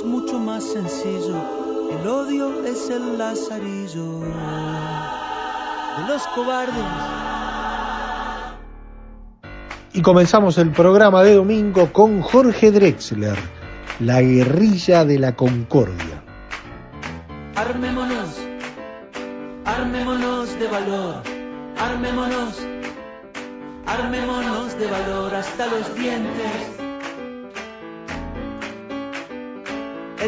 Es mucho más sencillo, el odio es el lazarillo de los cobardes. Y comenzamos el programa de domingo con Jorge Drexler, La guerrilla de la concordia. Armémonos, armémonos de valor, armémonos, armémonos de valor hasta los dientes.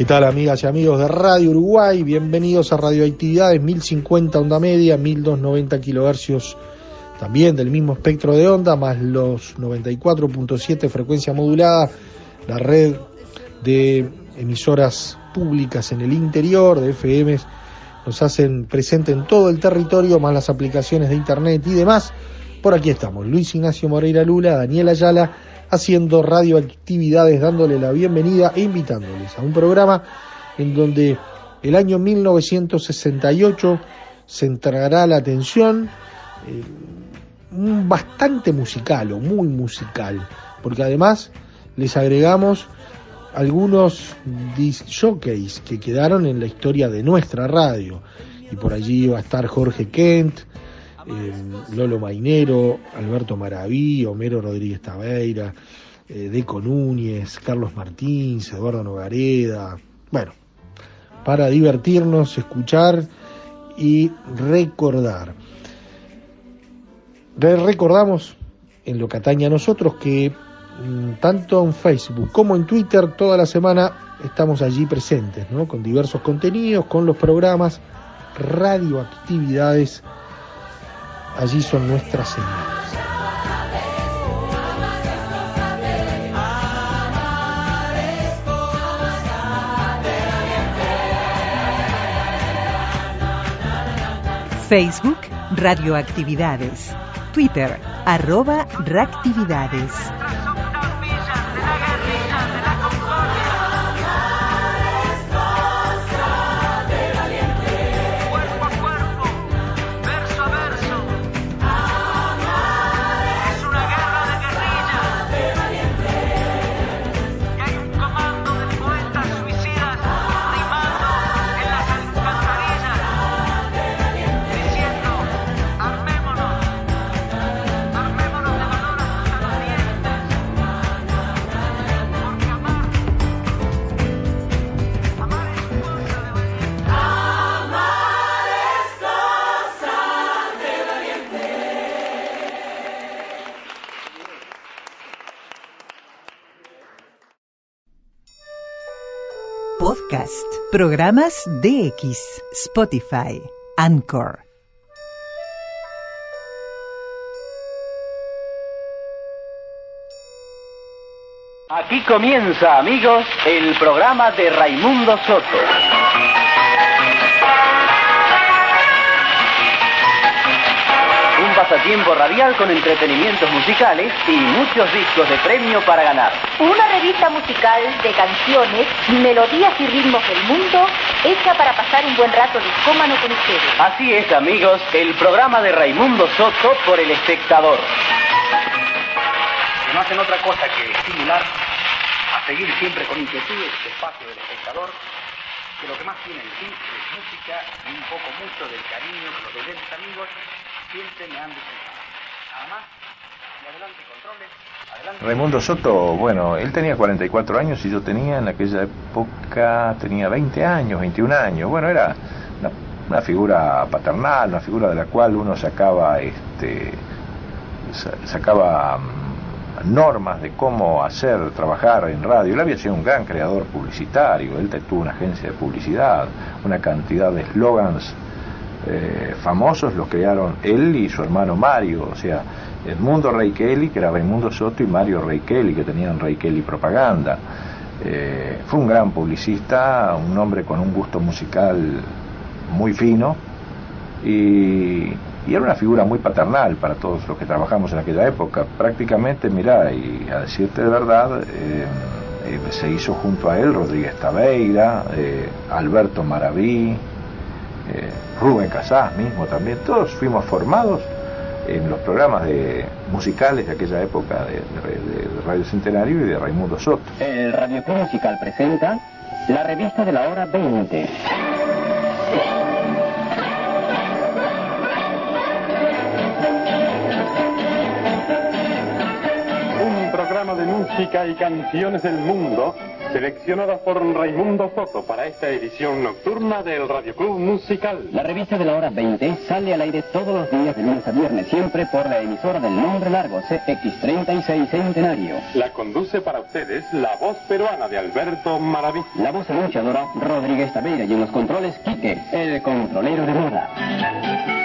¿Qué tal amigas y amigos de Radio Uruguay? Bienvenidos a Radioactividades 1050 onda media, 1290 kilohercios también del mismo espectro de onda, más los 94.7 frecuencia modulada, la red de emisoras públicas en el interior de FM nos hacen presente en todo el territorio, más las aplicaciones de internet y demás. Por aquí estamos, Luis Ignacio Moreira Lula, Daniel Ayala, haciendo radioactividades, dándole la bienvenida e invitándoles a un programa en donde el año 1968 centrará la atención eh, bastante musical o muy musical, porque además les agregamos algunos disc jockeys que quedaron en la historia de nuestra radio. Y por allí va a estar Jorge Kent, eh, Lolo Mainero, Alberto Maraví, Homero Rodríguez Tabeira, eh, Deco Núñez, Carlos Martínez, Eduardo Nogareda. Bueno, para divertirnos, escuchar y recordar. Recordamos en lo que atañe a nosotros que tanto en Facebook como en Twitter toda la semana estamos allí presentes, ¿no? Con diversos contenidos, con los programas, radioactividades, allí son nuestras señales. Facebook, Radioactividades. Twitter, arroba reactividades. Programas DX, Spotify, Anchor. Aquí comienza, amigos, el programa de Raimundo Soto. Pasatiempo radial con entretenimientos musicales y muchos discos de premio para ganar. Una revista musical de canciones, melodías y ritmos del mundo, hecha para pasar un buen rato discómano con ustedes. Así es, amigos, el programa de Raimundo Soto por el espectador. Que no hacen otra cosa que estimular a seguir siempre con inquietud este espacio del espectador, que lo que más tiene en sí es música y un poco mucho del cariño que los oyentes amigos Raimundo Soto, bueno, él tenía 44 años y yo tenía en aquella época, tenía 20 años, 21 años. Bueno, era una, una figura paternal, una figura de la cual uno sacaba, este, sa- sacaba mm, normas de cómo hacer trabajar en radio. Él había sido un gran creador publicitario, él tuvo una agencia de publicidad, una cantidad de eslogans eh, famosos los crearon él y su hermano Mario, o sea, Edmundo Rey Kelly, que era Raimundo Soto, y Mario Rey Kelly, que tenían Rey Kelly Propaganda. Eh, fue un gran publicista, un hombre con un gusto musical muy fino y, era una figura muy paternal para todos los que trabajamos en aquella época. Prácticamente, mira, y a decirte de verdad, eh, se hizo junto a él Rodríguez Tabeira, eh, Alberto Maraví, Rubén Casás mismo también, todos fuimos formados en los programas de musicales de aquella época de, de- de Radio Centenario y de Raimundo Soto. El Radio Club Musical presenta la revista de la hora 20. Un programa de música y canciones del mundo seleccionadas por Raimundo Soto para esta edición nocturna del Radio Club Musical. La revista de la hora 20 sale al aire todos los días de lunes a viernes, siempre por la emisora del nombre largo CX36 Centenario. La conduce para ustedes la voz peruana de Alberto Maraví. La voz anunciadora Rodríguez Tabeira y en los controles Quique, el controlero de moda.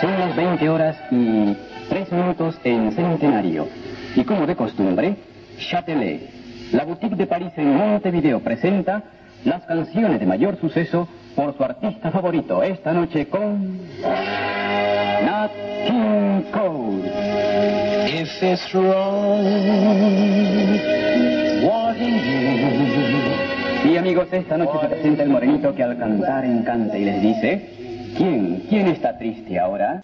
Son las 20 horas y 3 minutos en Centenario. Y como de costumbre, Châtelet, la boutique de París en Montevideo presenta las canciones de mayor suceso por su artista favorito esta noche con Nat King Cole. If it's wrong. Y amigos, esta noche se presenta el morenito que al cantar encanta y les dice, ¿quién, quién está triste ahora?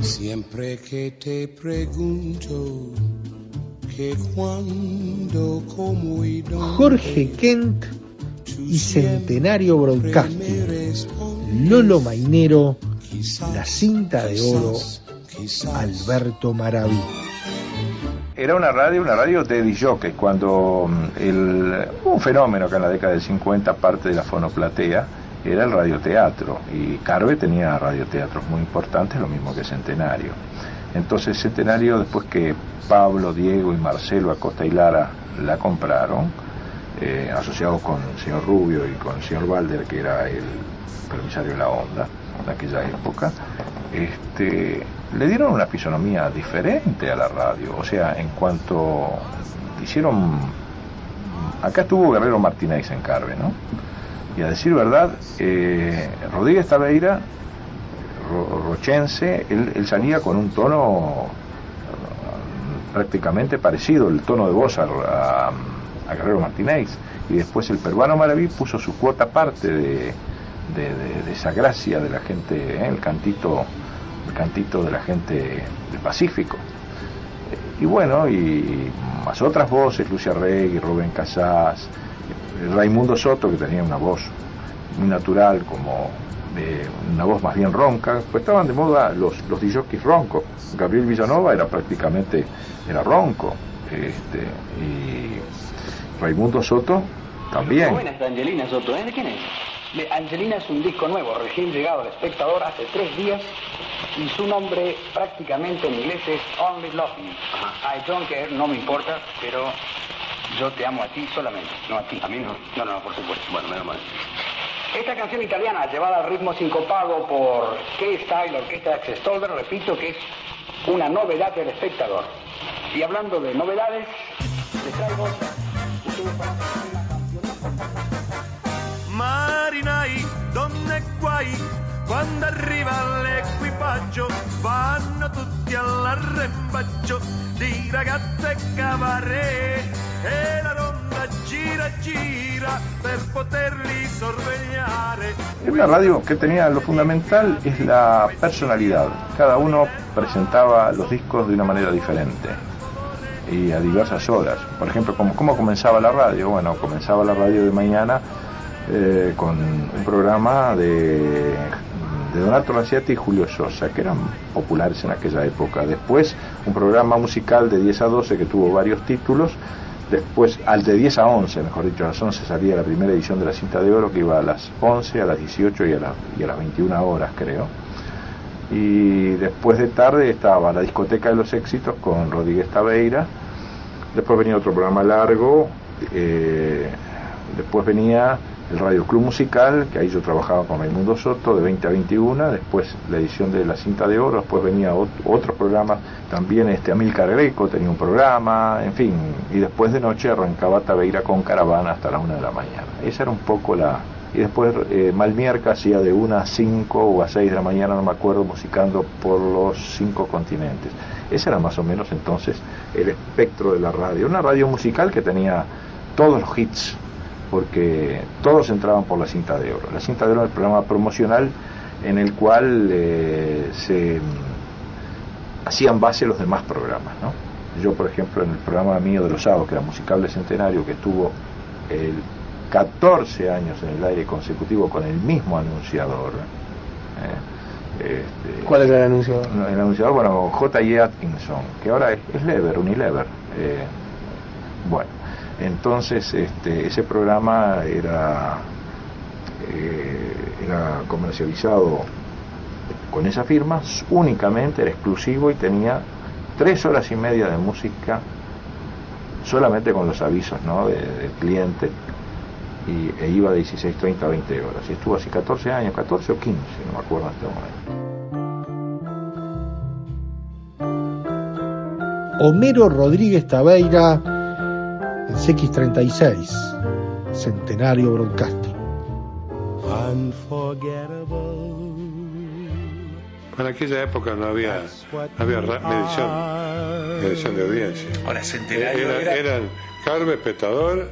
Siempre que te pregunto que cuándo, cómo y dónde. Jorge Kent y Centenario Broadcasting. Lolo Mainero, la cinta de oro, Alberto Maraví. Era una radio, una radio de disjockey, cuando mm, el, un fenómeno que en la década del 50, parte de la fonoplatea, era el radioteatro, y Carve tenía radioteatros muy importantes, lo mismo que Centenario. Entonces Centenario, después que Pablo, Diego y Marcelo Acosta y Lara la compraron, eh, asociados con el señor Rubio y con el señor Valder, que era el permisario de la onda en aquella época, este, le dieron una fisonomía diferente a la radio. O sea, en cuanto hicieron... Acá estuvo Guerrero Martínez en Carve, ¿no? Y a decir verdad, eh, Rodríguez Tabeira, ro- rochense, él, él salía con un tono eh, prácticamente parecido, el tono de voz a, a- a Guerrero Martínez. Y después el peruano Maraví puso su cuota aparte de, de- de- esa gracia de la gente, ¿eh? el cantito el cantito de la gente del Pacífico. Y bueno, y más otras voces, Lucia Rey, Rubén Casás, Raimundo Soto, que tenía una voz muy natural, como eh, una voz más bien ronca, pues estaban de moda los, los DJs roncos. Gabriel Villanova era prácticamente, era ronco. Este, y Raimundo Soto también. Angelina Soto, ¿eh? ¿De quién es? De Angelina es un disco nuevo, recién llegado al espectador hace tres días y su nombre prácticamente en inglés es Only Love Me. I don't care, no me importa, pero yo te amo a ti solamente, no a ti. A mí no. No, no, por supuesto. Bueno, menos mal. Esta canción italiana, llevada al ritmo sincopado por K-Style, orquesta de Axel repito que es una novedad del espectador. Y hablando de novedades, les traigo... ustedes Marinai, donne guai, quando arriva l'equipaggio, vanno tutti all'arrembaggio di ragazze e cabaret e la ronda gira gira per poterli sorvegliare. Una radio que tenía lo fundamental es la personalidad. Cada uno presentaba los discos de una manera diferente y a diversas horas. Por ejemplo, ¿cómo, cómo comenzaba la radio? Bueno, comenzaba la radio de mañana eh, con un programa de, de Donato Ranciati y Julio Sosa, que eran populares en aquella época. Después, un programa musical de 10 a 12 que tuvo varios títulos. Después, al de 10 a 11, mejor dicho, a las 11 salía la primera edición de la cinta de oro, que iba a las 11, a las 18 y a, la- y a las 21 horas, creo. Y después de tarde estaba la discoteca de los éxitos con Rodríguez Tabeira. Después venía otro programa largo. eh, después venía el Radio Club Musical, que ahí yo trabajaba con Raimundo Soto, de 20 a 21. Después la edición de la cinta de oro. Después venía ot- otro programa. También este Amílcar Greco tenía un programa. En fin. Y después de noche arrancaba Tabeira con caravana hasta la una de la mañana. Esa era un poco la, y después eh, Malmierca hacía de una a 5 o a 6 de la mañana, no me acuerdo, musicando por los cinco continentes. Ese era más o menos entonces el espectro de la radio. Una radio musical que tenía todos los hits, porque todos entraban por la cinta de oro. La cinta de oro era el programa promocional en el cual eh, se mm, hacían base los demás programas. ¿no? Yo, por ejemplo, en el programa mío de los sábados, que era Musical de Centenario, que estuvo el 14 años en el aire consecutivo con el mismo anunciador. ¿eh? Este, ¿Cuál era el anunciador? el anunciador, bueno, J.J. Atkinson, que ahora es, es Lever, Unilever. eh, bueno, entonces este, ese programa era, eh, era comercializado con esa firma, únicamente era exclusivo y tenía tres horas y media de música solamente con los avisos ¿no? de- cliente y, e iba de 16.30 a 20 horas. Y estuvo así 14 años, 14 o 15, no me acuerdo en este momento. Homero Rodríguez Tabeira en CX36, Centenario Broadcasting. En aquella época no había, no había medición, medición de audiencia. Ahora, Centenario Era- era- eran Carve, Petador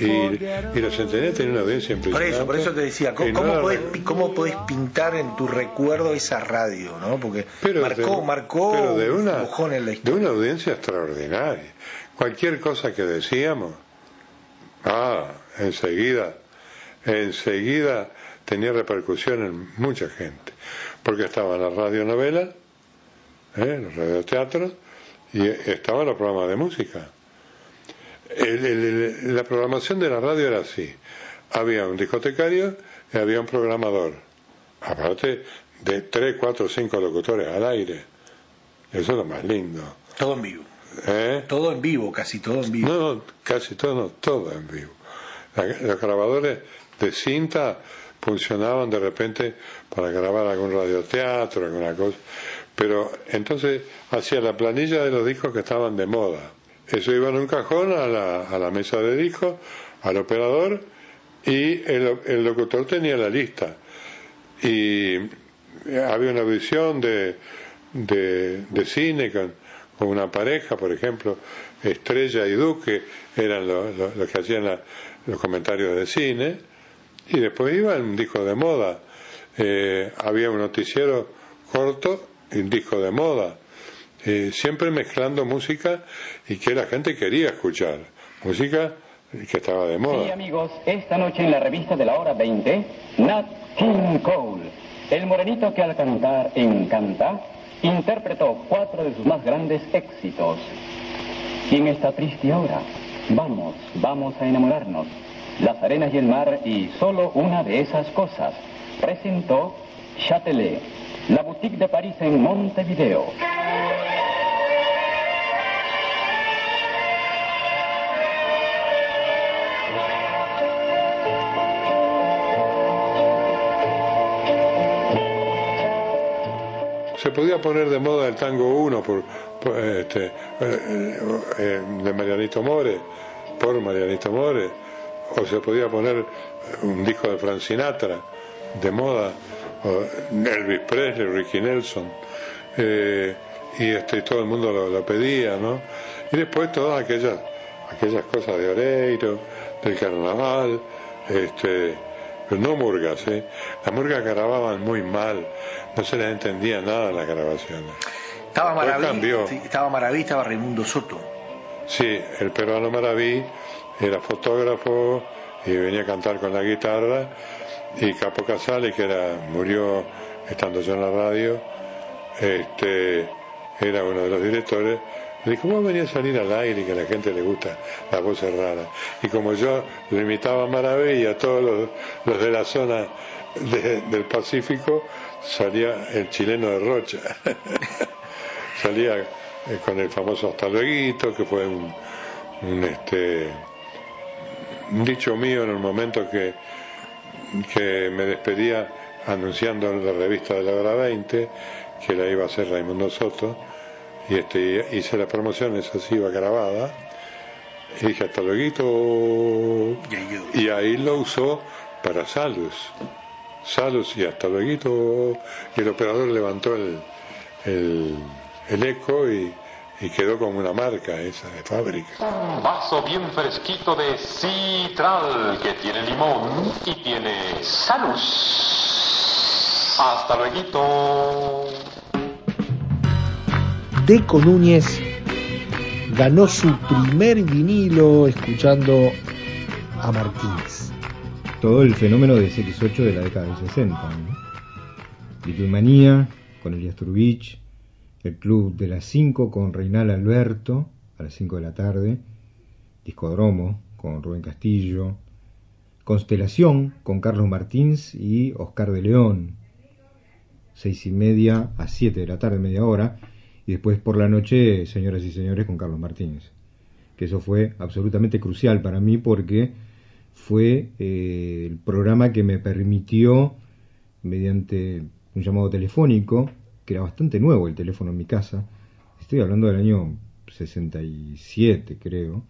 y, y los Centenarios tenían una audiencia Por impresionante. eso, por eso te decía, ¿cómo, no cómo podés, pi- cómo podés pintar en tu recuerdo esa radio, no? Porque pero marcó, de, marcó pero de un una, mojón en la de una audiencia extraordinaria. Cualquier cosa que decíamos, ah, enseguida, enseguida tenía repercusión en mucha gente, porque estaban las radionovelas, ¿eh? los radioteatros, y estaban los programas de música. El- la programación de la radio era así. Había un discotecario y había un programador. Aparte de tres, cuatro, cinco locutores al aire. Eso es lo más lindo. Todo en. ¿Eh? Todo en vivo, casi todo en vivo. No, no, casi todo, no, todo en vivo. La- los grabadores de cinta funcionaban de repente para grabar algún radioteatro, alguna cosa. Pero entonces hacía la planilla de los discos que estaban de moda. Eso iba en un cajón a la, a la mesa de discos, al operador, y el, el locutor tenía la lista. Y había una visión de, de, de cine con, con una pareja, por ejemplo, Estrella y Duque eran los lo- los que hacían la- los comentarios de cine, y después iba un disco de moda. Eh, había un noticiero corto y un disco de moda. Eh, siempre mezclando música y que la gente quería escuchar. Música que estaba de Sí, moda. amigos, esta noche en la revista de la hora 20, Nat King Cole, el morenito que al cantar encanta, interpretó cuatro de sus más grandes éxitos. En esta triste hora, vamos, vamos a enamorarnos. Las arenas y el mar y solo una de esas cosas. Presentó Châtelet, la boutique de París en Montevideo. Se podía poner de moda el tango 1 por, este, eh, eh, de Marianito More, por Marianito More, o se podía poner un disco de Frank Sinatra de moda, o Elvis Presley, Ricky Nelson, eh, y este, todo el mundo lo, lo pedía, ¿no? Y después todas aquellas, aquellas cosas de Oreiro, del carnaval, este, pero no murgas, ¿eh? Las murgas grababan muy mal, no se les entendía nada las grabaciones. Estaba Maraví, estaba Maraví, estaba Raimundo Soto. Sí, el peruano Maraví era fotógrafo y venía a cantar con la guitarra y Capo Casale, que era, murió estando yo en la radio, este, era uno de los directores, dijo, ¿cómo venía a salir al aire y que a la gente le gusta la voz rara? Y como yo lo imitaba a Maraví y a todos los, los de la zona de- del Pacífico, salía el chileno de Rocha. salía eh, con el famoso hasta luego, que fue este un dicho mío en el momento que, que me despedía anunciando en la revista de la hora 20 que la iba a hacer Raimundo Soto y este hice la promoción, esa sí iba grabada y dije hasta luego y ahí lo usó para Salus. Salus y hasta luego. Y el operador levantó el, el, el eco y, y quedó como una marca esa de fábrica. Un vaso bien fresquito de citral que tiene limón y tiene salus. Hasta luego. Deco Núñez ganó su primer vinilo escuchando a Martínez. todo el fenómeno de CX8 de la década del 60. ¿no? Beatlemanía con Elias Turbich, el Club de las 5 con Reinal Alberto a las 5 de la tarde, Discodromo con Rubén Castillo, Constelación con Carlos Martins y Oscar de León, 6 y media a 7 de la tarde, media hora, y después por la noche, señoras y señores, con Carlos Martínez. Que eso fue absolutamente crucial para mí porque fue eh, el programa que me permitió, mediante un llamado telefónico, que era bastante nuevo el teléfono en mi casa, estoy hablando del año 67 creo,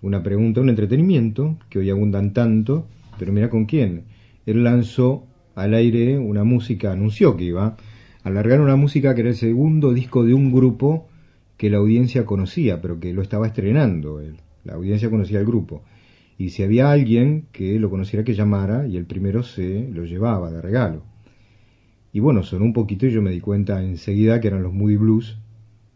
una pregunta, un entretenimiento, que hoy abundan tanto, pero mira con quién. Él lanzó al aire una música, anunció que iba a largar una música que era el segundo disco de un grupo que la audiencia conocía, pero que lo estaba estrenando. La audiencia conocía al grupo. Y si había alguien que lo conociera que llamara, y el primero se lo llevaba de regalo. Y bueno, sonó un poquito y yo me di cuenta enseguida que eran los Moody Blues,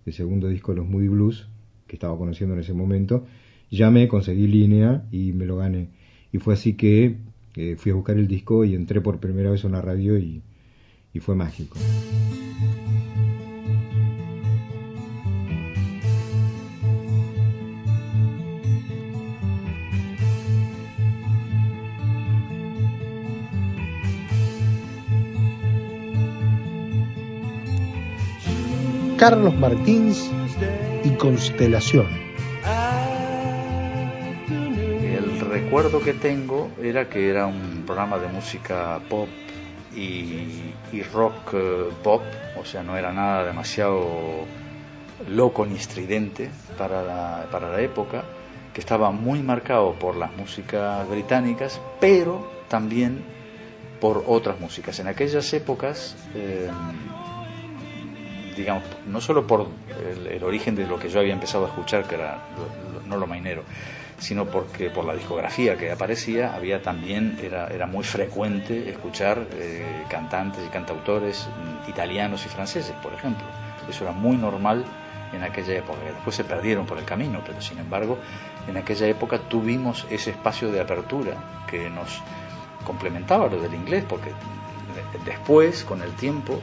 el segundo disco de los Moody Blues, que estaba conociendo en ese momento. Llamé, conseguí línea y me lo gané. Y fue así que eh, fui a buscar el disco y entré por primera vez en la radio y, y fue mágico. Carlos Martins y Constelación. El recuerdo que tengo era que era un programa de música pop y, rock eh, pop, o sea, no era nada demasiado loco ni estridente para la, para la época, que estaba muy marcado por las músicas británicas, pero también por otras músicas. En aquellas épocas, eh, digamos, no solo por el, origen de lo que yo había empezado a escuchar, que era no lo mainero, sino porque por la discografía que aparecía había también era, era muy frecuente escuchar eh, cantantes y cantautores mm, italianos y franceses, por ejemplo. Eso era muy normal en aquella época. Después se perdieron por el camino, pero sin embargo, en aquella época tuvimos ese espacio de apertura que nos complementaba lo del inglés, porque después, con el tiempo,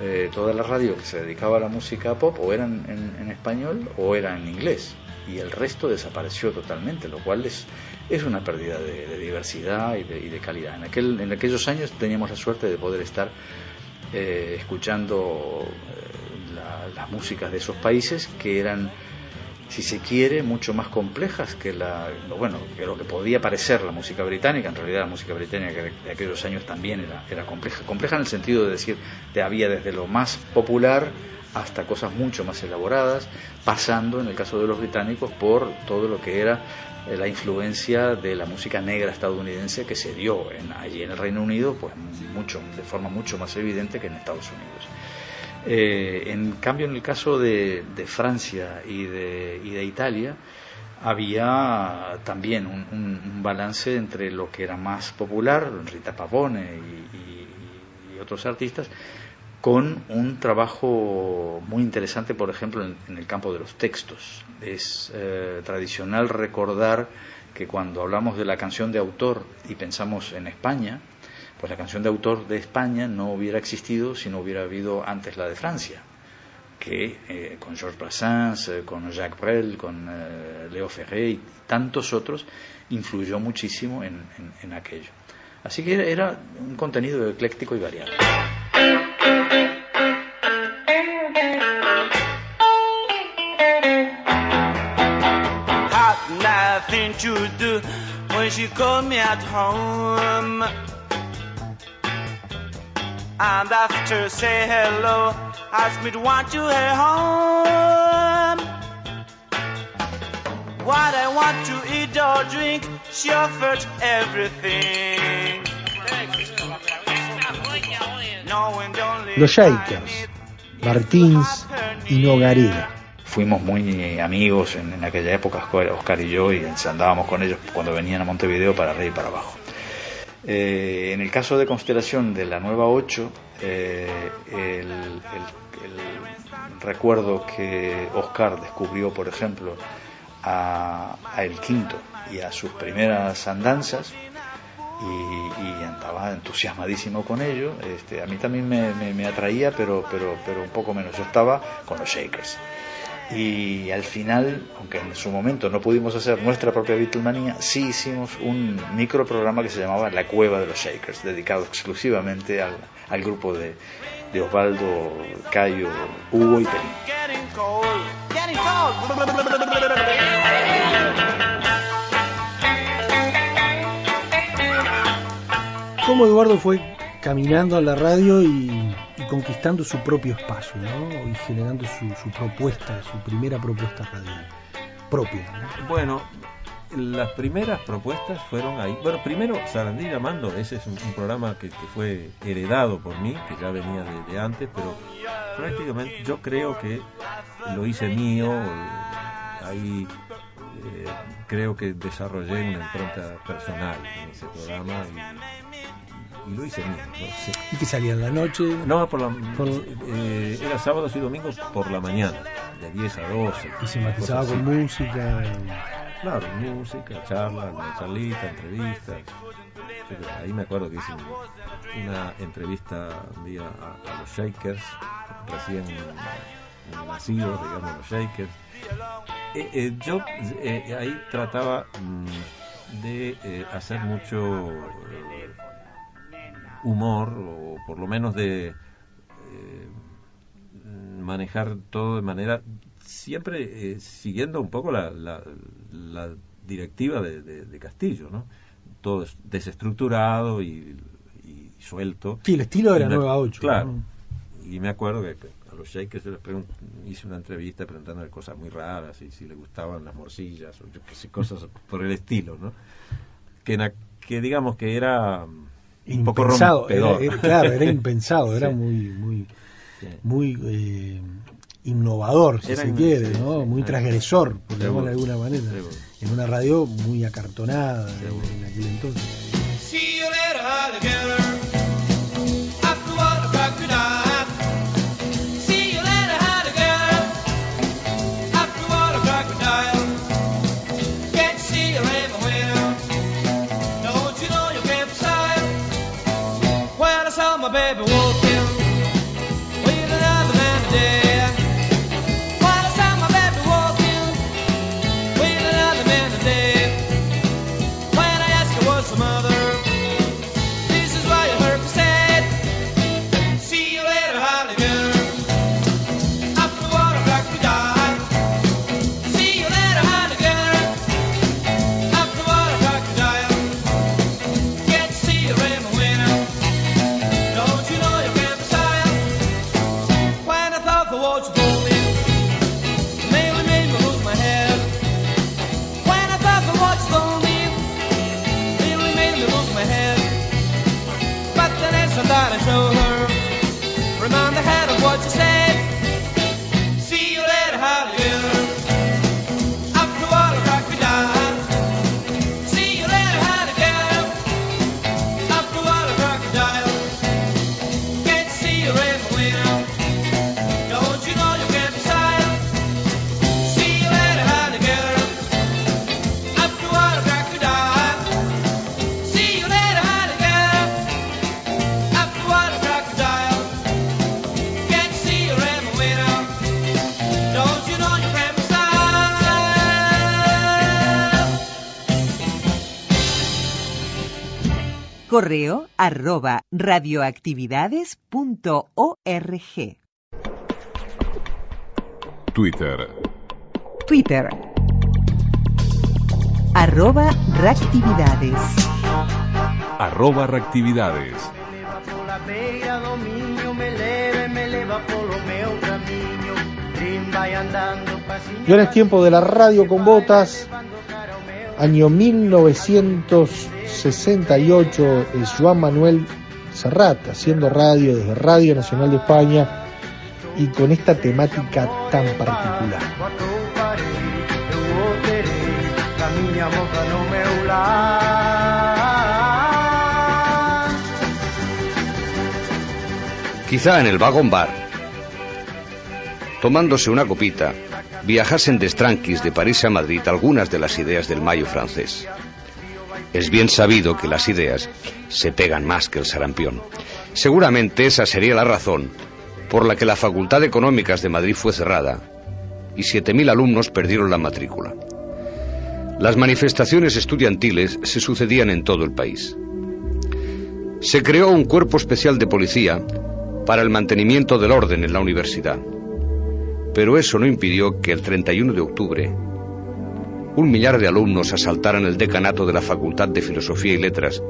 eh, toda la radio que se dedicaba a la música pop o eran en, en, español o era en inglés y el resto desapareció totalmente, lo cual es, es una pérdida de, diversidad y de, y de, calidad. En, aquel, en aquellos años teníamos la suerte de poder estar eh, escuchando eh, la, las músicas de esos países que eran si se quiere, mucho más complejas que la, bueno, que lo que podía parecer la música británica. En realidad la música británica de aquellos años también era, era compleja. Compleja en el sentido de decir, que había desde lo más popular hasta cosas mucho más elaboradas, pasando en el caso de los británicos por todo lo que era eh, la influencia de la música negra estadounidense que se dio en, allí en el Reino Unido, pues mucho, de forma mucho más evidente que en Estados Unidos. Eh, en cambio, en el caso de, Francia y de, y de, Italia, había también un, balance entre lo que era más popular, Rita Pavone y, otros artistas, con un trabajo muy interesante, por ejemplo, en, el campo de los textos. Es eh, tradicional recordar que cuando hablamos de la canción de autor y pensamos en España, pues la canción de autor de España no hubiera existido si no hubiera habido antes la de Francia, que eh, con Georges Brassens, eh, con Jacques Brel, con eh, Leo Ferré y tantos otros, influyó muchísimo en, aquello. Así que era un contenido ecléctico y variado. And after say hello, ask me to want you at home. What I want to eat or drink, she offered everything. Los Shakers, Martins y Nogareda. Fuimos muy amigos en, en, aquella época, Oscar y yo, y andábamos con ellos cuando venían a Montevideo para arriba y para abajo. Eh, en el caso de Constelación de la nueva 8, eh, el, recuerdo que Oscar descubrió, por ejemplo, a, El Quinto y a sus primeras andanzas, y, andaba entusiasmadísimo con ello. Este, a mí también me, me, atraía, pero, pero, pero un poco menos. Yo estaba con los Shakers. Y al final, aunque en su momento no pudimos hacer nuestra propia Beatlemania, sí hicimos un microprograma que se llamaba La Cueva de los Shakers, dedicado exclusivamente al, al grupo de, de Osvaldo, Cayo, Hugo y Pelín. ¿Cómo Eduardo fue caminando a la radio y conquistando su propio espacio, ¿no? Y generando su, propuesta, su primera propuesta radial propia. Bueno, las primeras propuestas fueron ahí. Bueno, primero Sarandí Amando, ese es un, programa que, fue heredado por mí, que ya venía de, antes, pero prácticamente yo creo que lo hice mío. Ahí eh, creo que desarrollé una impronta personal en ese programa y lo hice mismo. ¿Y que salía en la noche? No, por la, eh, era sábados y domingos por la mañana, de 10 a 12. ¿Y se matizaba con música? Claro, música, charla, una charlita, entrevistas. Ahí me acuerdo que hice una entrevista un día a, los Shakers, recién nacidos, digamos, los Shakers. Eh, eh, yo ahí trataba mm, de hacer mucho humor, o por lo menos de eh, manejar todo de manera, siempre eh, siguiendo un poco la, la, directiva de, Castillo, ¿no? Todo desestructurado y, suelto. Sí, el estilo de la nueva 8. Claro. Y me acuerdo que a los shakers les hice una entrevista preguntándole cosas muy raras y si le gustaban las morcillas o yo cosas por el estilo, ¿no? Que, que digamos que era impensado, era, claro, era impensado, era muy, muy, muy eh, innovador, si se quiere, ¿no? muy transgresor, por decirlo de alguna manera, en una radio muy acartonada en aquel entonces. Correo arroba radioactividades.org. Twitter. Twitter. Arroba reactividades. Arroba reactividades. Pola beira do Minho me leve, me leva polo meu caminho Trin vai andando pasiño Y ahora es tiempo de la radio con botas. Año 1968 es Joan Manuel Serrat haciendo radio desde Radio Nacional de España y con esta temática tan particular. Quizá en el vagón bar, tomándose una copita, viajasen de Stranquis de París a Madrid algunas de las ideas del mayo francés. Es bien sabido que las ideas se pegan más que el sarampión. Seguramente esa sería la razón por la que la Facultad de Económicas de Madrid fue cerrada y 7.000 alumnos perdieron la matrícula. Las manifestaciones estudiantiles se sucedían en todo el país. Se creó un cuerpo especial de policía para el mantenimiento del orden en la universidad. Pero eso no impidió que el 31 de octubre un millar de alumnos asaltaran el decanato de la Facultad de Filosofía y Letras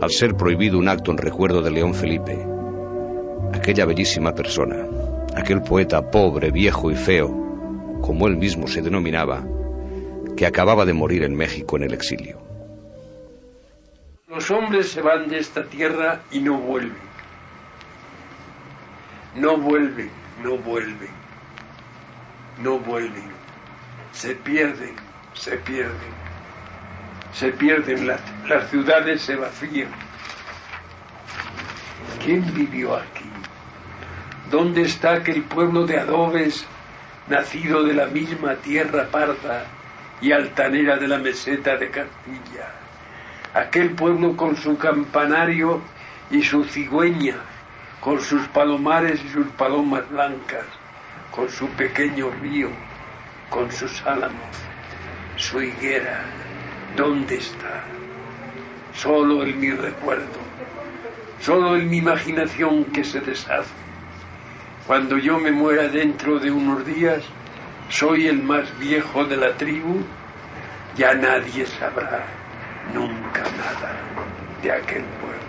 al ser prohibido un acto en recuerdo de León Felipe, aquella bellísima persona, aquel poeta pobre, viejo y feo, como él mismo se denominaba, que acababa de morir en México en el exilio. Los hombres se van de esta tierra y no vuelven. No vuelven, no vuelven, no vuelven. Se pierden, se pierden. Se pierden, las, las ciudades se vacían. ¿Quién vivió aquí? ¿Dónde está aquel pueblo de adobes nacido de la misma tierra parda y altanera de la meseta de Castilla? Aquel pueblo con su campanario y su cigüeña, con sus palomares y sus palomas blancas, con su pequeño río, con sus álamos, su higuera, ¿dónde está? Solo en mi recuerdo, solo en mi imaginación que se deshace. Cuando yo me muera dentro de unos días, soy el más viejo de la tribu, ya nadie sabrá nunca nada de aquel pueblo.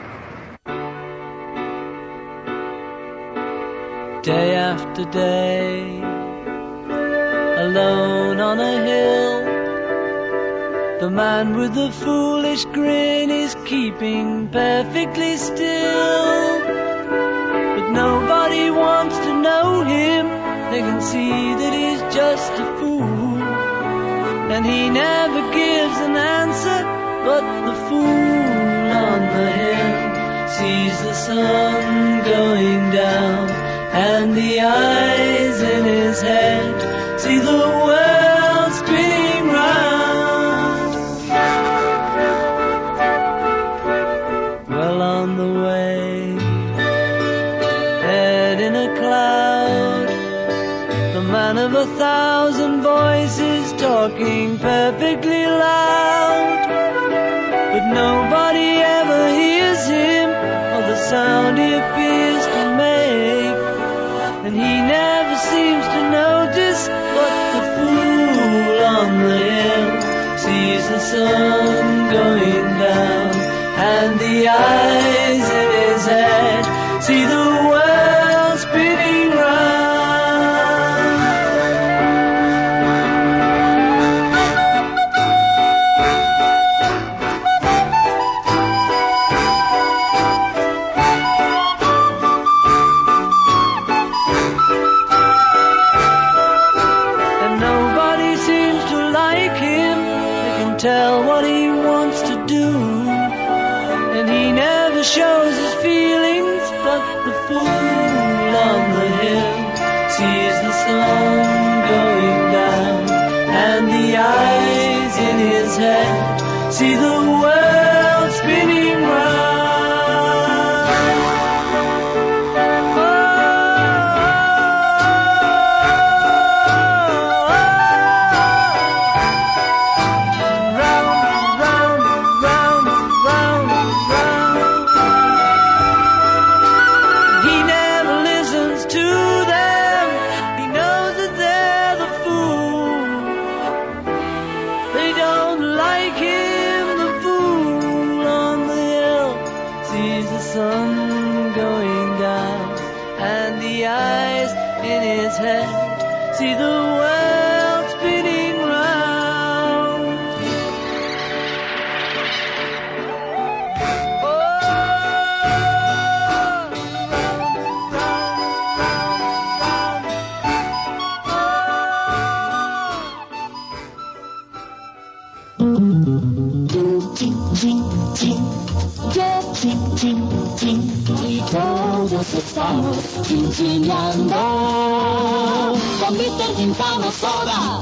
Day after day, alone on a hill. The man with the foolish grin is keeping perfectly still. But nobody wants to know him. They can see that he's just a fool. And he never gives an answer, but the fool on the hill sees the sun going down. And the eyes in his head see the world spinning round. Well on the way, head in a cloud, the man of a thousand voices talking perfectly sun going down. And the eyes tell what he wants to do. And he never shows his feelings, but the fool on the hill sees the sun going down. And the eyes in his head see the world. Con Bitter Quintano Soda,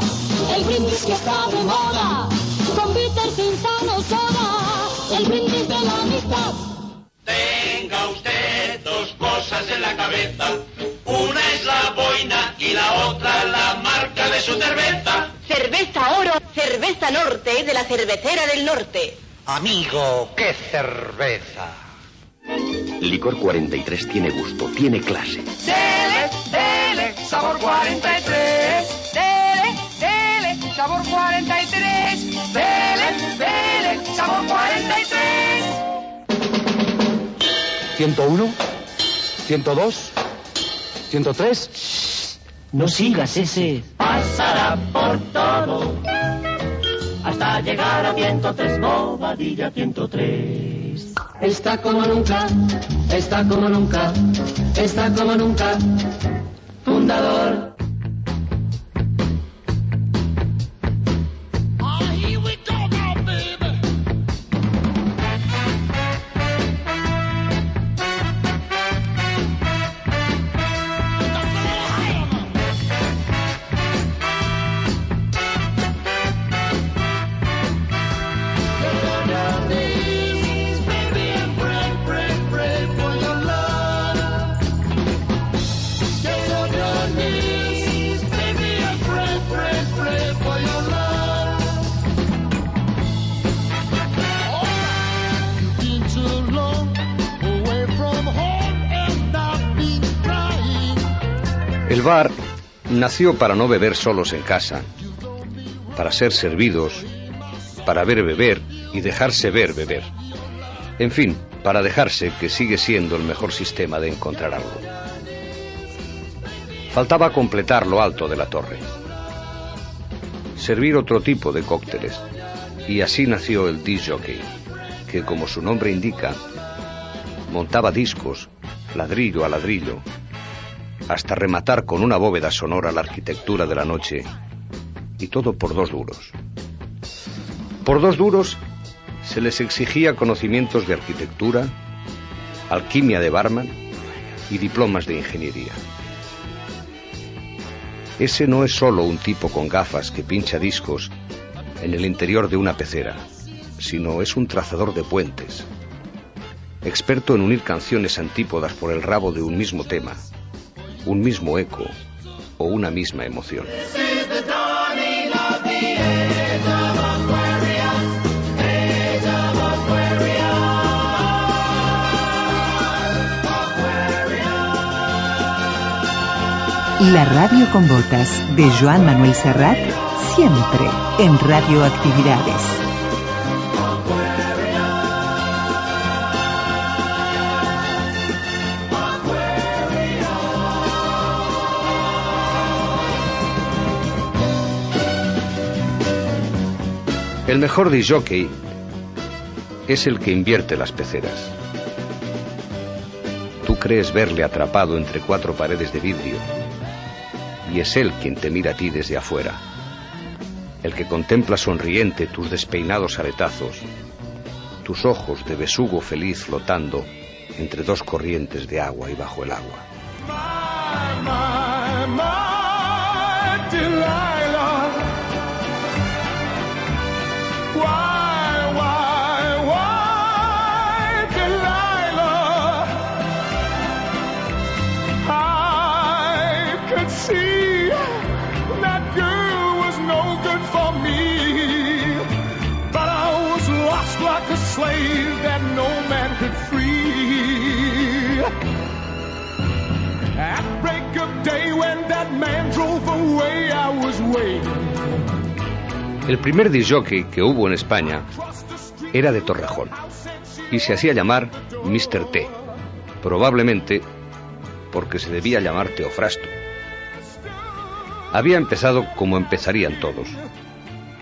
el brindis que está de moda. Con Bitter Quintano Soda, el brindis de la amistad. Tenga usted dos cosas en la cabeza. Una es la boina y la otra la marca de su cerveza. Cerveza Oro, cerveza norte de la cervecera del norte. Amigo, qué cerveza. Licor 43 tiene gusto, tiene clase. Dele, sabor 43. Dele, dele, sabor 43. Dele, dele, sabor 43. 101, 102, 103. No sigas ese. Pasará por todo. Hasta llegar a 103, Bobadilla 103. Está como nunca, está como nunca, está como nunca. Fundador. Nació para no beber solos en casa, para ser servidos, para ver beber y dejarse ver beber. En fin, para dejarse que sigue siendo el mejor sistema de encontrar algo. Faltaba completar lo alto de la torre. Servir otro tipo de cócteles. Y así nació el disc jockey, que como su nombre indica, montaba discos, ladrillo a ladrillo, hasta rematar con una bóveda sonora la arquitectura de la noche, y todo por dos duros. Por dos duros se les exigía conocimientos de arquitectura, alquimia de barman y diplomas de ingeniería. Ese no es solo un tipo con gafas que pincha discos en el interior de una pecera, sino es un trazador de puentes, experto en unir canciones antípodas por el rabo de un mismo tema, un mismo eco o una misma emoción. La radio con botas de Joan Manuel Serrat, siempre en Radioactividades. El mejor jockey es el que invierte las peceras. Tú crees verle atrapado entre cuatro paredes de vidrio y es él quien te mira a ti desde afuera. El que contempla sonriente tus despeinados aretazos, tus ojos de besugo feliz flotando entre dos corrientes de agua y bajo el agua. El primer disjockey que hubo en España era de Torrejón y se hacía llamar Mr. T, probablemente porque se debía llamar Teofrasto. Había empezado como empezarían todos,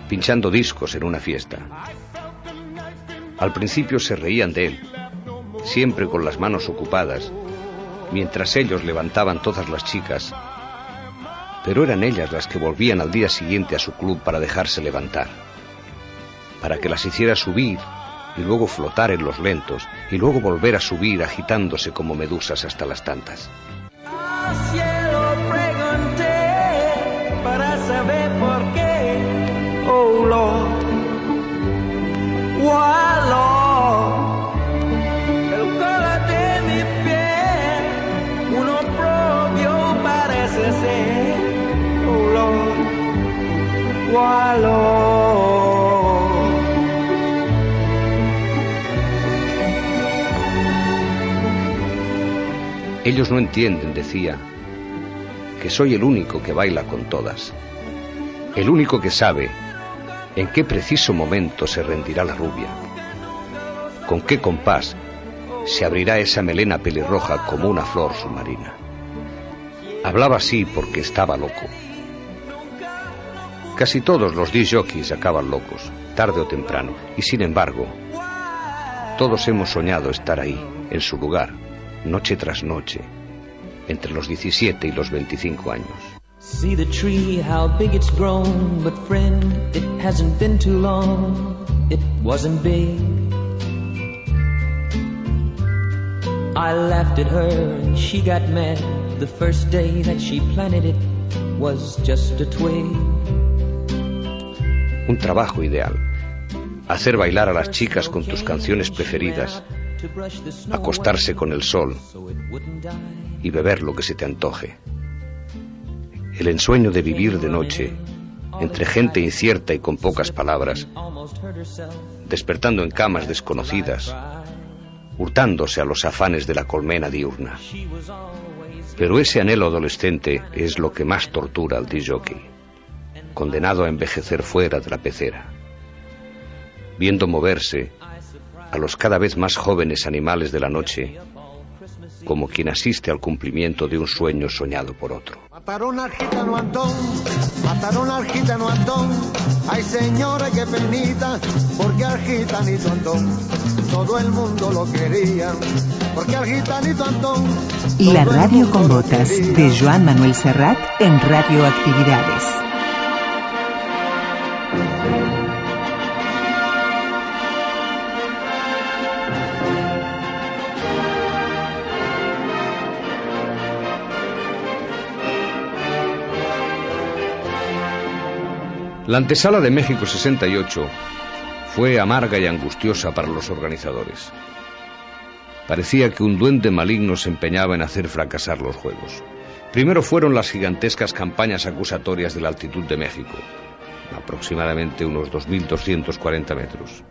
pinchando discos en una fiesta. Al principio se reían de él, siempre con las manos ocupadas, mientras ellos levantaban todas las chicas, pero eran ellas las que volvían al día siguiente a su club para dejarse levantar, para que las hiciera subir y luego flotar en los lentos y luego volver a subir agitándose como medusas hasta las tantas. Ellos no entienden, decía, que soy el único que baila con todas, el único que sabe en qué preciso momento se rendirá la rubia, con qué compás se abrirá esa melena pelirroja como una flor submarina. Hablaba así porque estaba loco. Casi todos los disc jockeys acaban locos, tarde o temprano, y sin embargo, todos hemos soñado estar ahí, en su lugar, noche tras noche, entre los 17 y los 25 años. See the tree, how big it's grown. But friend, it hasn't been too long. It wasn't big. I laughed at her and she got mad. The first day that she planted it was just a twig. Un trabajo ideal. Hacer bailar a las chicas con tus canciones preferidas, acostarse con el sol y beber lo que se te antoje. El ensueño de vivir de noche, entre gente incierta y con pocas palabras, despertando en camas desconocidas, hurtándose a los afanes de la colmena diurna. Pero ese anhelo adolescente es lo que más tortura al disjockey, condenado a envejecer fuera de la pecera, viendo moverse a los cada vez más jóvenes animales de la noche como quien asiste al cumplimiento de un sueño soñado por otro. Mataron al gitano Antón, mataron al gitano Antón. Ay señora, qué penita, porque al gitanito Antón todo el mundo lo quería. Porque al gitanito Antón. La radio con botas de Joan Manuel Serrat en Radioactividades. La antesala de México 68 fue amarga y angustiosa para los organizadores. Parecía que un duende maligno se empeñaba en hacer fracasar los Juegos. Primero fueron las gigantescas campañas acusatorias de la altitud de México, aproximadamente unos 2.240 metros.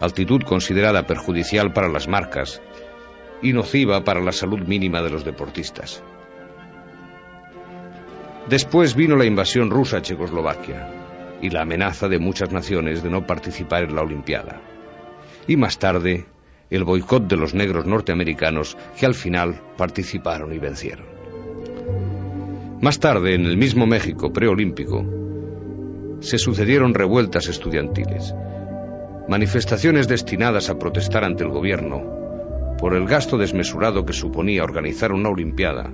Altitud considerada perjudicial para las marcas y nociva para la salud mínima de los deportistas. Después vino la invasión rusa a Checoslovaquia y la amenaza de muchas naciones de no participar en la Olimpiada. Y más tarde, el boicot de los negros norteamericanos que al final participaron y vencieron. Más tarde, en el mismo México preolímpico, se sucedieron revueltas estudiantiles, manifestaciones destinadas a protestar ante el gobierno por el gasto desmesurado que suponía organizar una Olimpiada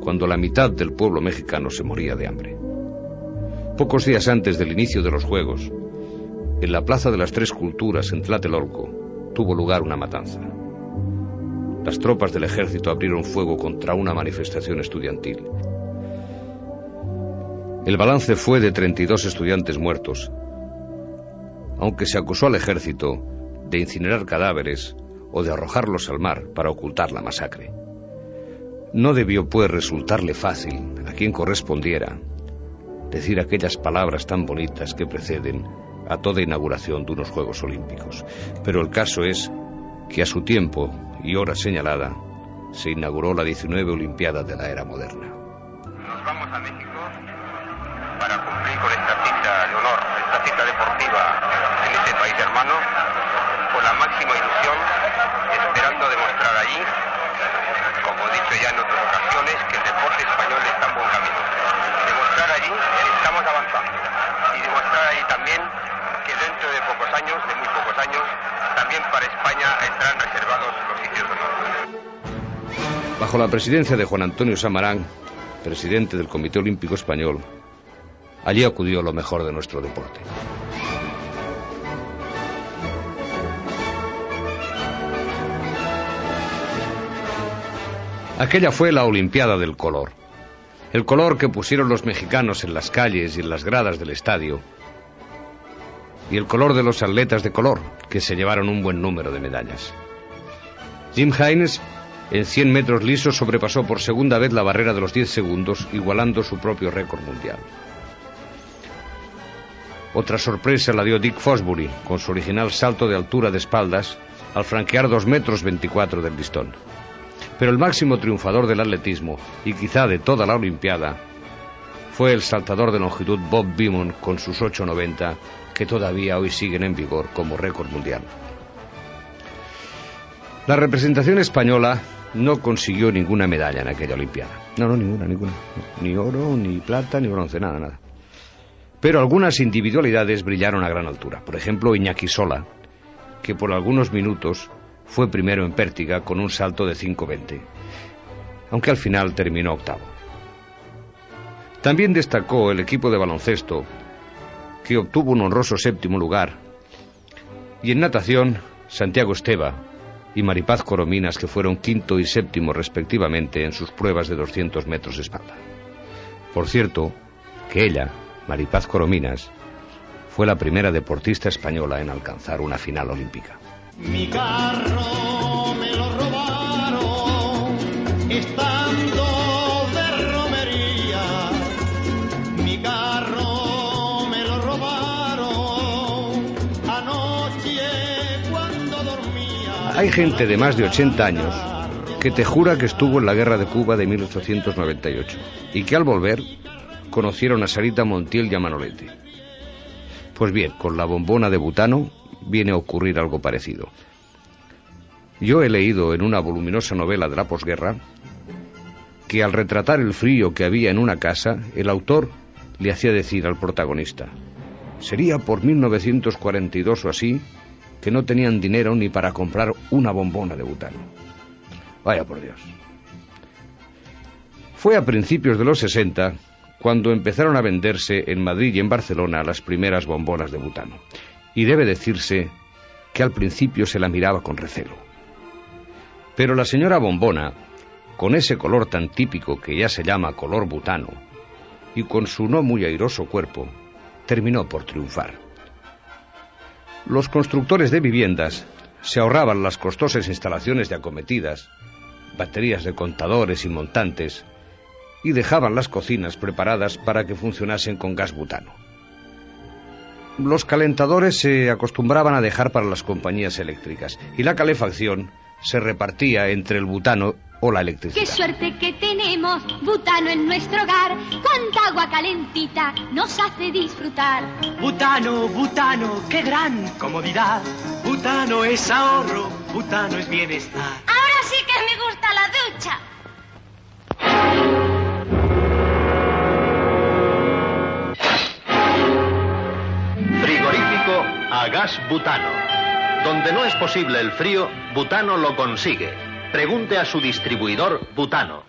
cuando la mitad del pueblo mexicano se moría de hambre. Pocos días antes del inicio de los Juegos, en la Plaza de las Tres Culturas en Tlatelolco, tuvo lugar una matanza. Las tropas del ejército abrieron fuego contra una manifestación estudiantil. El balance fue de 32 estudiantes muertos, aunque se acusó al ejército de incinerar cadáveres o de arrojarlos al mar para ocultar la masacre. No debió, pues, resultarle fácil a quien correspondiera decir aquellas palabras tan bonitas que preceden a toda inauguración de unos Juegos Olímpicos. Pero el caso es que a su tiempo y hora señalada se inauguró la 19 Olimpiada de la era moderna. Nos vamos a México para cumplir con esta cita de honor, esta cita deportiva en este país hermano, con la máxima ilusión, esperando demostrar allí, como he dicho ya en otras ocasiones, que el deporte español está en buen camino. Demostrar allí que estamos avanzando y demostrar allí también que dentro de pocos años, de muy pocos años, también para España estarán reservados los sitios de honor. Bajo la presidencia de Juan Antonio Samarán, presidente del Comité Olímpico Español, allí acudió lo mejor de nuestro deporte. Aquella fue la Olimpiada del color. El color que pusieron los mexicanos en las calles y en las gradas del estadio. Y el color de los atletas de color, que se llevaron un buen número de medallas. Jim Haynes, en 100 metros lisos, sobrepasó por segunda vez la barrera de los 10 segundos, igualando su propio récord mundial. Otra sorpresa la dio Dick Fosbury, con su original salto de altura de espaldas, al franquear 2 metros 24 del listón. Pero el máximo triunfador del atletismo, y quizá de toda la Olimpiada, fue el saltador de longitud Bob Beamon con sus 8.90, que todavía hoy siguen en vigor como récord mundial. La representación española no consiguió ninguna medalla en aquella Olimpiada. No, no, ninguna, ninguna. Ni oro, ni plata, ni bronce, nada, nada. Pero algunas individualidades brillaron a gran altura. Por ejemplo, Iñaki Sola, que por algunos minutos fue primero en pértiga con un salto de 5.20, aunque al final terminó octavo. También destacó el equipo de baloncesto, que obtuvo un honroso séptimo lugar, y en natación, Santiago Esteva y Maripaz Corominas, que fueron quinto y séptimo respectivamente en sus pruebas de 200 metros de espalda. Por cierto, que ella, Maripaz Corominas, fue la primera deportista española en alcanzar una final olímpica. Mi carro me lo robaron estando Hay gente de más de 80 años que te jura que estuvo en la guerra de Cuba de 1898 y que al volver conocieron a Sarita Montiel y a Manolete. Pues bien, con la bombona de butano viene a ocurrir algo parecido. Yo he leído en una voluminosa novela de la posguerra que al retratar el frío que había en una casa, el autor le hacía decir al protagonista, sería por 1942 o así, que no tenían dinero ni para comprar una bombona de butano. Vaya por Dios. Fue a principios de los 60 cuando empezaron a venderse en Madrid y en Barcelona las primeras bombonas de butano. Y debe decirse que al principio se la miraba con recelo. Pero la señora bombona, con ese color tan típico que ya se llama color butano, y con su no muy airoso cuerpo, terminó por triunfar. Los constructores de viviendas se ahorraban las costosas instalaciones de acometidas, baterías de contadores y montantes, y dejaban las cocinas preparadas para que funcionasen con gas butano. Los calentadores se acostumbraban a dejar para las compañías eléctricas y la calefacción se repartía entre el butano o la electricidad. Qué suerte que tenemos butano en nuestro hogar. Cuánta agua calentita nos hace disfrutar. Butano, butano, qué gran comodidad. Butano es ahorro, butano es bienestar. Ahora sí que me gusta la ducha. Frigorífico a gas butano. Donde no es posible el frío, butano lo consigue. Pregunte a su distribuidor butano.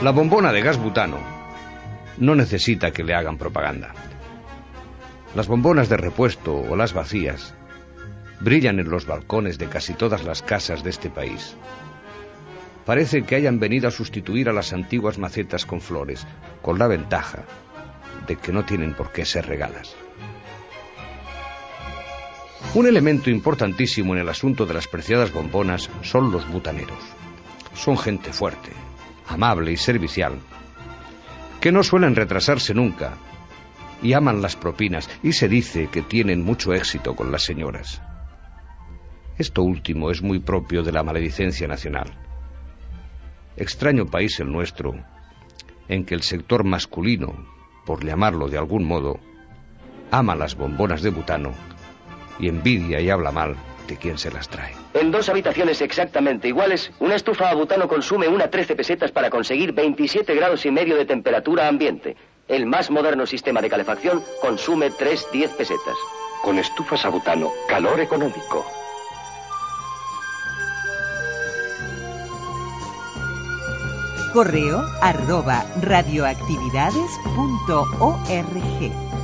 La bombona de gas butano no necesita que le hagan propaganda. Las bombonas de repuesto o las vacías brillan en los balcones de casi todas las casas de este país. Parece que hayan venido a sustituir a las antiguas macetas con flores, con la ventaja de que no tienen por qué ser regadas. Un elemento importantísimo en el asunto de las preciadas bombonas son los butaneros. Son gente fuerte, amable y servicial, que no suelen retrasarse nunca y aman las propinas y se dice que tienen mucho éxito con las señoras. Esto último es muy propio de la maledicencia nacional. Extraño país el nuestro, en que el sector masculino, por llamarlo de algún modo, ama las bombonas de butano y envidia y habla mal de quien se las trae. En dos habitaciones exactamente iguales, una estufa a butano consume una 13 pesetas para conseguir 27 grados y medio de temperatura ambiente. El más moderno sistema de calefacción consume 3-10 pesetas. Con estufas a butano, calor económico. Correo arroba radioactividades.org.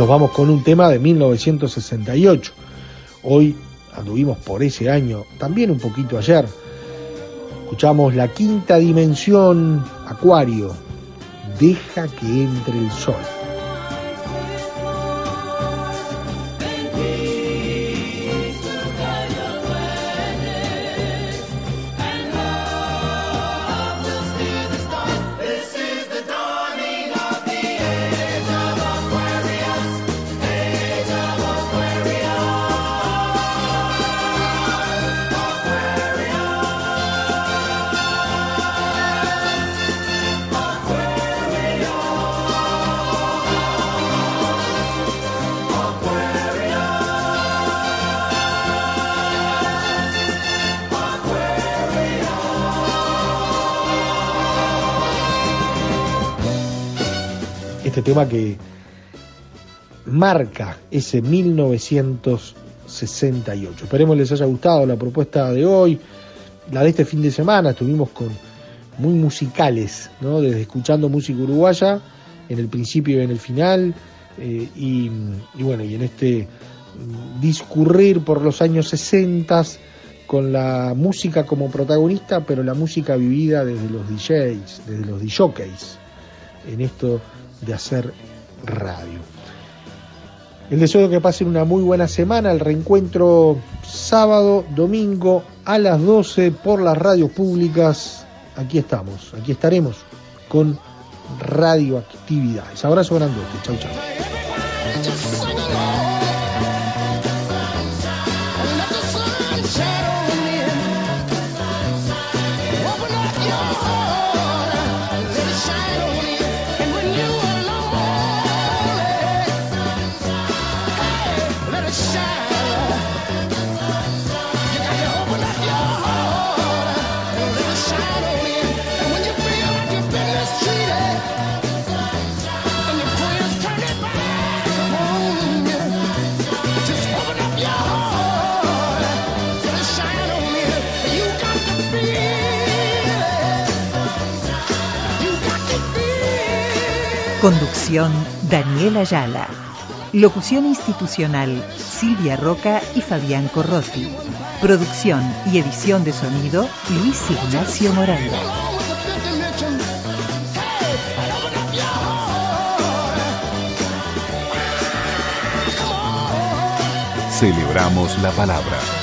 nos vamos con un tema de 1968. Hoy anduvimos por ese año, también un poquito ayer. Escuchamos la quinta dimensión, Acuario. Deja que entre el sol. Este tema que marca ese 1968. Esperemos les haya gustado la propuesta de hoy, la de este fin de semana. Estuvimos con muy musicales, ¿no? Desde escuchando música uruguaya en el principio y en el final, eh, y, bueno, y en este discurrir por los años 60 con la música como protagonista, pero la música vivida desde los DJs, desde los DJs, en esto de hacer radio. El deseo de que pasen una muy buena semana, el reencuentro sábado, domingo a las 12 por las radios públicas. Aquí estamos, aquí estaremos con radioactividades. Abrazo grandote, chau chau. Daniel Ayala. Locución institucional Silvia Roca y Fabián Corrotti. Producción y edición de sonido Luis Ignacio Morales. Celebramos la palabra.